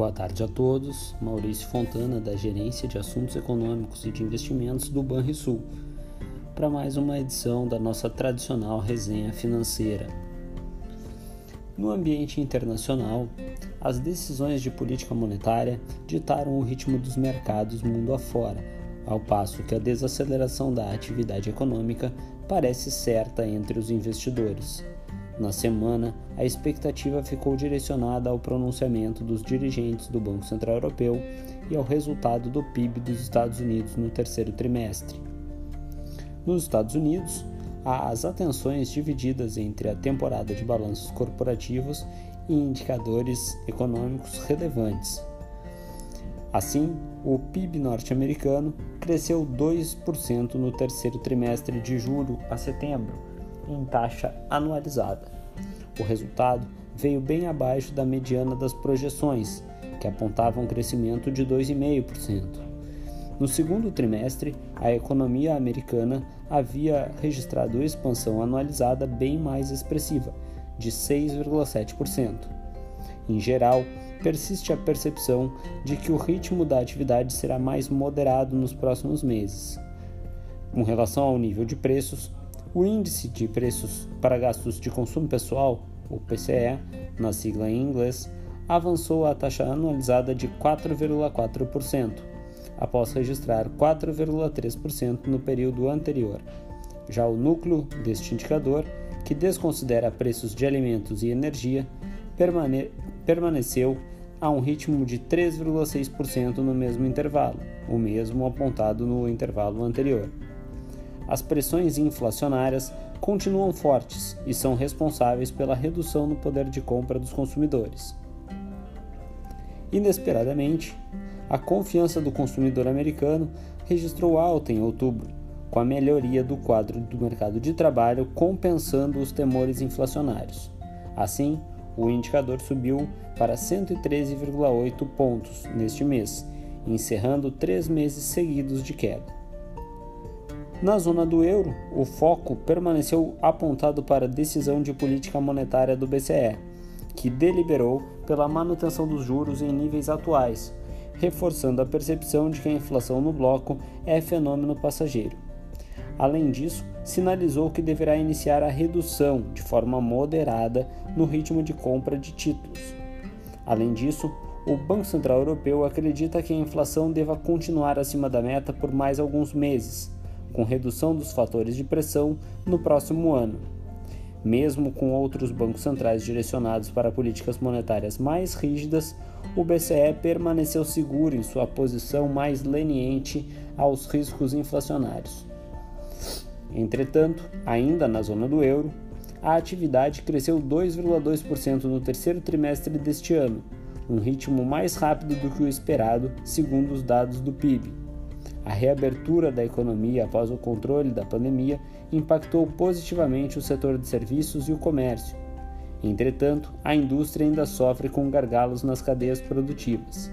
Boa tarde a todos. Maurício Fontana, da Gerência de Assuntos Econômicos e de Investimentos do Banrisul, para mais uma edição da nossa tradicional resenha financeira. No ambiente internacional, as decisões de política monetária ditaram o ritmo dos mercados mundo afora, ao passo que a desaceleração da atividade econômica parece certa entre os investidores. Na semana, a expectativa ficou direcionada ao pronunciamento dos dirigentes do Banco Central Europeu e ao resultado do PIB dos Estados Unidos no terceiro trimestre. Nos Estados Unidos, há as atenções divididas entre a temporada de balanços corporativos e indicadores econômicos relevantes. Assim, o PIB norte-americano cresceu 2% no terceiro trimestre de julho a setembro em taxa anualizada. O resultado veio bem abaixo da mediana das projeções, que apontavam um crescimento de 2,5%. No segundo trimestre, a economia americana havia registrado expansão anualizada bem mais expressiva, de 6,7%. Em geral, persiste a percepção de que o ritmo da atividade será mais moderado nos próximos meses. Com relação ao nível de preços, o Índice de Preços para Gastos de Consumo Pessoal, o PCE, na sigla em inglês, avançou a taxa anualizada de 4,4%, após registrar 4,3% no período anterior. Já o núcleo deste indicador, que desconsidera preços de alimentos e energia, permane permaneceu a um ritmo de 3,6% no mesmo intervalo, o mesmo apontado no intervalo anterior as pressões inflacionárias continuam fortes e são responsáveis pela redução no poder de compra dos consumidores. Inesperadamente, a confiança do consumidor americano registrou alta em outubro, com a melhoria do quadro do mercado de trabalho compensando os temores inflacionários. Assim, o indicador subiu para 113,8 pontos neste mês, encerrando três meses seguidos de queda. Na zona do euro, o foco permaneceu apontado para a decisão de política monetária do BCE, que deliberou pela manutenção dos juros em níveis atuais, reforçando a percepção de que a inflação no bloco é fenômeno passageiro. Além disso, sinalizou que deverá iniciar a redução de forma moderada no ritmo de compra de títulos. Além disso, o Banco Central Europeu acredita que a inflação deva continuar acima da meta por mais alguns meses com redução dos fatores de pressão no próximo ano. Mesmo com outros bancos centrais direcionados para políticas monetárias mais rígidas, o BCE permaneceu seguro em sua posição mais leniente aos riscos inflacionários. Entretanto, ainda na zona do euro, a atividade cresceu 2,2% no terceiro trimestre deste ano, um ritmo mais rápido do que o esperado, segundo os dados do PIB. A reabertura da economia após o controle da pandemia impactou positivamente o setor de serviços e o comércio. Entretanto, a indústria ainda sofre com gargalos nas cadeias produtivas.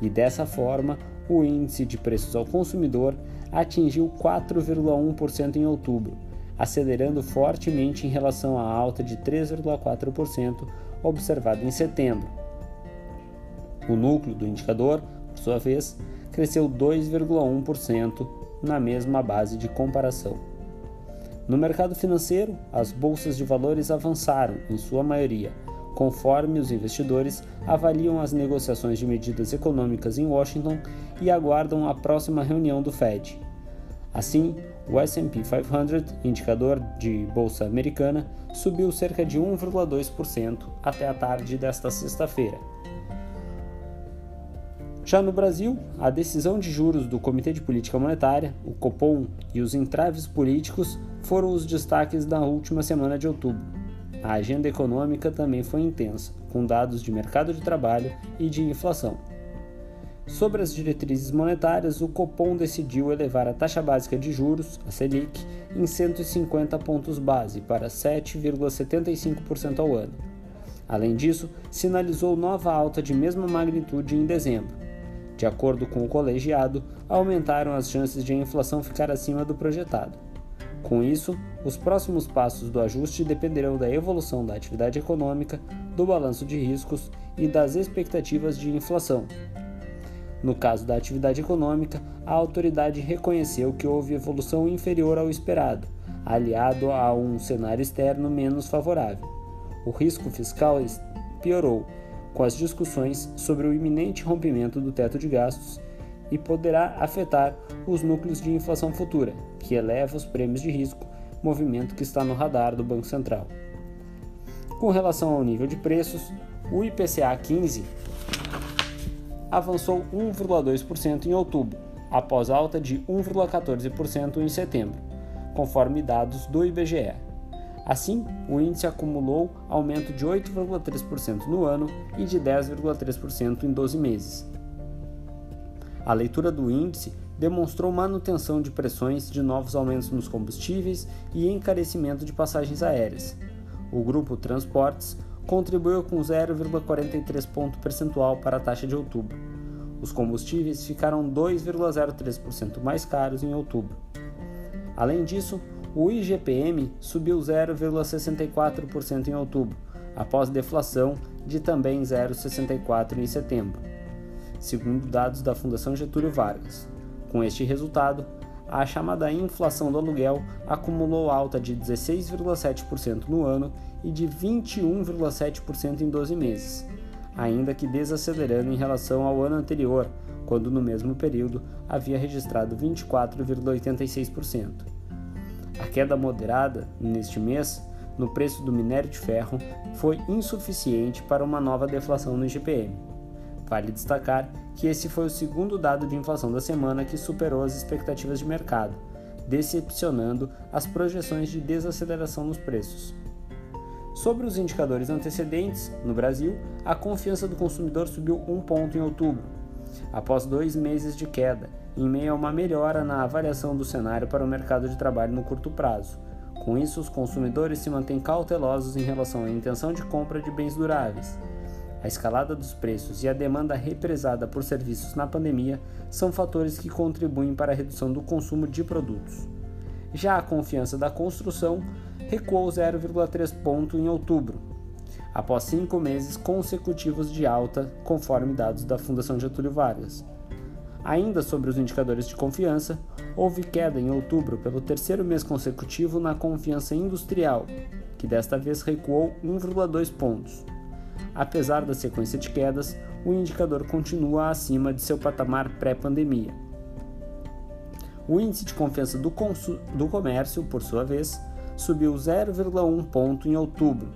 E dessa forma, o índice de preços ao consumidor atingiu 4,1% em outubro, acelerando fortemente em relação à alta de 3,4% observada em setembro. O núcleo do indicador, por sua vez, cresceu 2,1% na mesma base de comparação. No mercado financeiro, as bolsas de valores avançaram, em sua maioria, conforme os investidores avaliam as negociações de medidas econômicas em Washington e aguardam a próxima reunião do Fed. Assim, o S&P 500, indicador de bolsa americana, subiu cerca de 1,2% até a tarde desta sexta-feira, já no Brasil, a decisão de juros do Comitê de Política Monetária, o Copom, e os entraves políticos foram os destaques da última semana de outubro. A agenda econômica também foi intensa, com dados de mercado de trabalho e de inflação. Sobre as diretrizes monetárias, o Copom decidiu elevar a taxa básica de juros, a Selic, em 150 pontos base para 7,75% ao ano. Além disso, sinalizou nova alta de mesma magnitude em dezembro, de acordo com o colegiado, aumentaram as chances de a inflação ficar acima do projetado. Com isso, Os próximos passos do ajuste dependerão da evolução da atividade econômica, do balanço de riscos e das expectativas de inflação. No caso da atividade econômica, a autoridade reconheceu que houve evolução inferior ao esperado, aliado a um cenário externo menos favorável. O risco fiscal piorou, com as discussões sobre o iminente rompimento do teto de gastos e poderá afetar os núcleos de inflação futura, que eleva os prêmios de risco movimento que está no radar do Banco Central. Com relação ao nível de preços, o IPCA 15 avançou 1,2% em outubro, após alta de 1,14% em setembro, conforme dados do IBGE. Assim, o índice acumulou aumento de 8,3% no ano e de 10,3% em 12 meses. A leitura do índice demonstrou manutenção de pressões de novos aumentos nos combustíveis e encarecimento de passagens aéreas. O grupo Transportes contribuiu com 0,43 ponto percentual para a taxa de outubro. Os combustíveis ficaram 2,03% mais caros em outubro. Além disso, o IGPM subiu 0,64% em outubro, após deflação de também 0,64% em setembro, segundo dados da Fundação Getúlio Vargas. Com este resultado, a chamada inflação do aluguel acumulou alta de 16,7% no ano e de 21,7% em 12 meses, ainda que desacelerando em relação ao ano anterior, quando no mesmo período havia registrado 24,86%. A queda moderada neste mês no preço do minério de ferro foi insuficiente para uma nova deflação no IGPM. Vale destacar que esse foi o segundo dado de inflação da semana que superou as expectativas de mercado, decepcionando as projeções de desaceleração nos preços. Sobre os indicadores antecedentes, no Brasil, a confiança do consumidor subiu um ponto em outubro, após dois meses de queda, em meio a uma melhora na avaliação do cenário para o mercado de trabalho no curto prazo. Com isso, os consumidores se mantêm cautelosos em relação à intenção de compra de bens duráveis a escalada dos preços e a demanda represada por serviços na pandemia são fatores que contribuem para a redução do consumo de produtos. Já a confiança da construção recuou 0,3 ponto em outubro, após cinco meses consecutivos de alta, conforme dados da Fundação Getúlio Vargas. Ainda sobre os indicadores de confiança, houve queda em outubro pelo terceiro mês consecutivo na confiança industrial, que desta vez recuou 1,2 pontos. Apesar da sequência de quedas, o indicador continua acima de seu patamar pré-pandemia. O índice de confiança do, do comércio, por sua vez, subiu 0,1 ponto em outubro.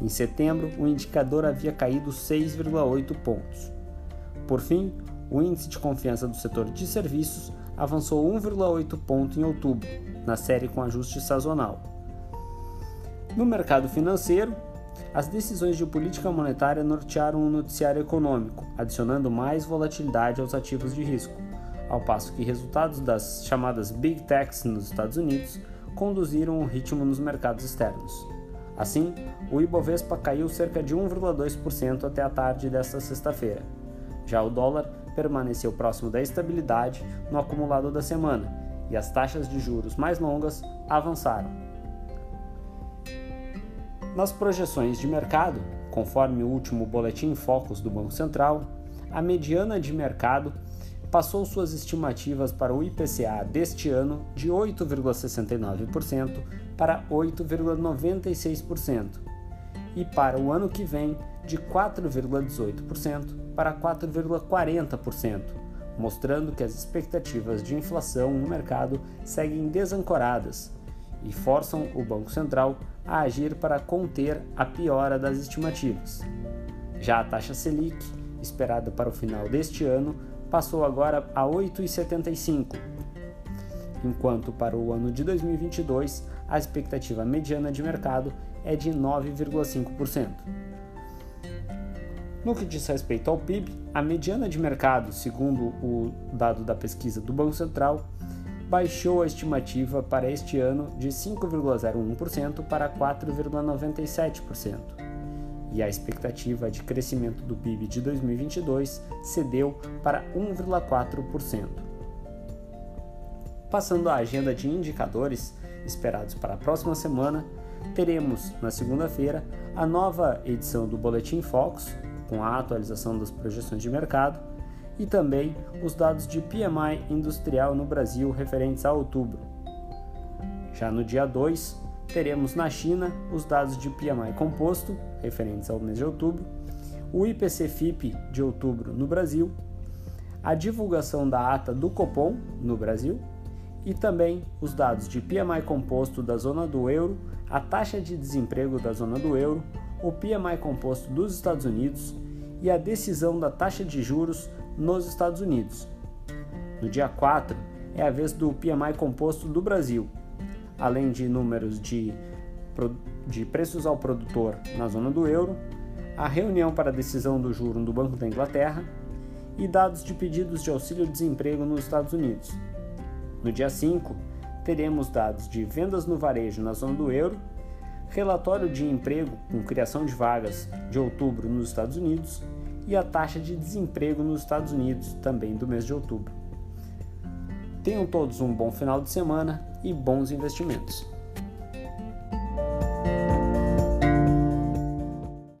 Em setembro, o indicador havia caído 6,8 pontos. Por fim, o índice de confiança do setor de serviços avançou 1,8 ponto em outubro, na série com ajuste sazonal. No mercado financeiro, as decisões de política monetária nortearam o noticiário econômico, adicionando mais volatilidade aos ativos de risco, ao passo que resultados das chamadas Big Techs nos Estados Unidos conduziram o ritmo nos mercados externos. Assim, o Ibovespa caiu cerca de 1,2% até a tarde desta sexta-feira. Já o dólar permaneceu próximo da estabilidade no acumulado da semana e as taxas de juros mais longas avançaram. Nas projeções de mercado, conforme o último boletim Focus do Banco Central, a mediana de mercado passou suas estimativas para o IPCA deste ano de 8,69% para 8,96% e para o ano que vem de 4,18% para 4,40%, mostrando que as expectativas de inflação no mercado seguem desancoradas e forçam o Banco Central a agir para conter a piora das estimativas. Já a taxa Selic, esperada para o final deste ano, passou agora a 8,75, enquanto para o ano de 2022 a expectativa mediana de mercado é de 9,5%. No que diz respeito ao PIB, a mediana de mercado, segundo o dado da pesquisa do Banco Central, baixou a estimativa para este ano de 5,01% para 4,97%, e a expectativa de crescimento do PIB de 2022 cedeu para 1,4%. Passando à agenda de indicadores, esperados para a próxima semana, teremos na segunda-feira a nova edição do Boletim Focus, com a atualização das projeções de mercado, e também os dados de PMI industrial no Brasil referentes a outubro. Já no dia 2, teremos na China os dados de PMI composto, referentes ao mês de outubro, o IPC-FIP de outubro no Brasil, a divulgação da ata do Copom no Brasil e também os dados de PMI composto da zona do euro, a taxa de desemprego da zona do euro, o PMI composto dos Estados Unidos e a decisão da taxa de juros nos Estados Unidos. No dia 4 é a vez do PMI composto do Brasil, além de números de, de preços ao produtor na zona do euro, a reunião para a decisão do juro do Banco da Inglaterra e dados de pedidos de auxílio-desemprego nos Estados Unidos. No dia 5, teremos dados de vendas no varejo na zona do euro, relatório de emprego com criação de vagas de outubro nos Estados Unidos e a taxa de desemprego nos Estados Unidos também do mês de outubro. Tenham todos um bom final de semana e bons investimentos.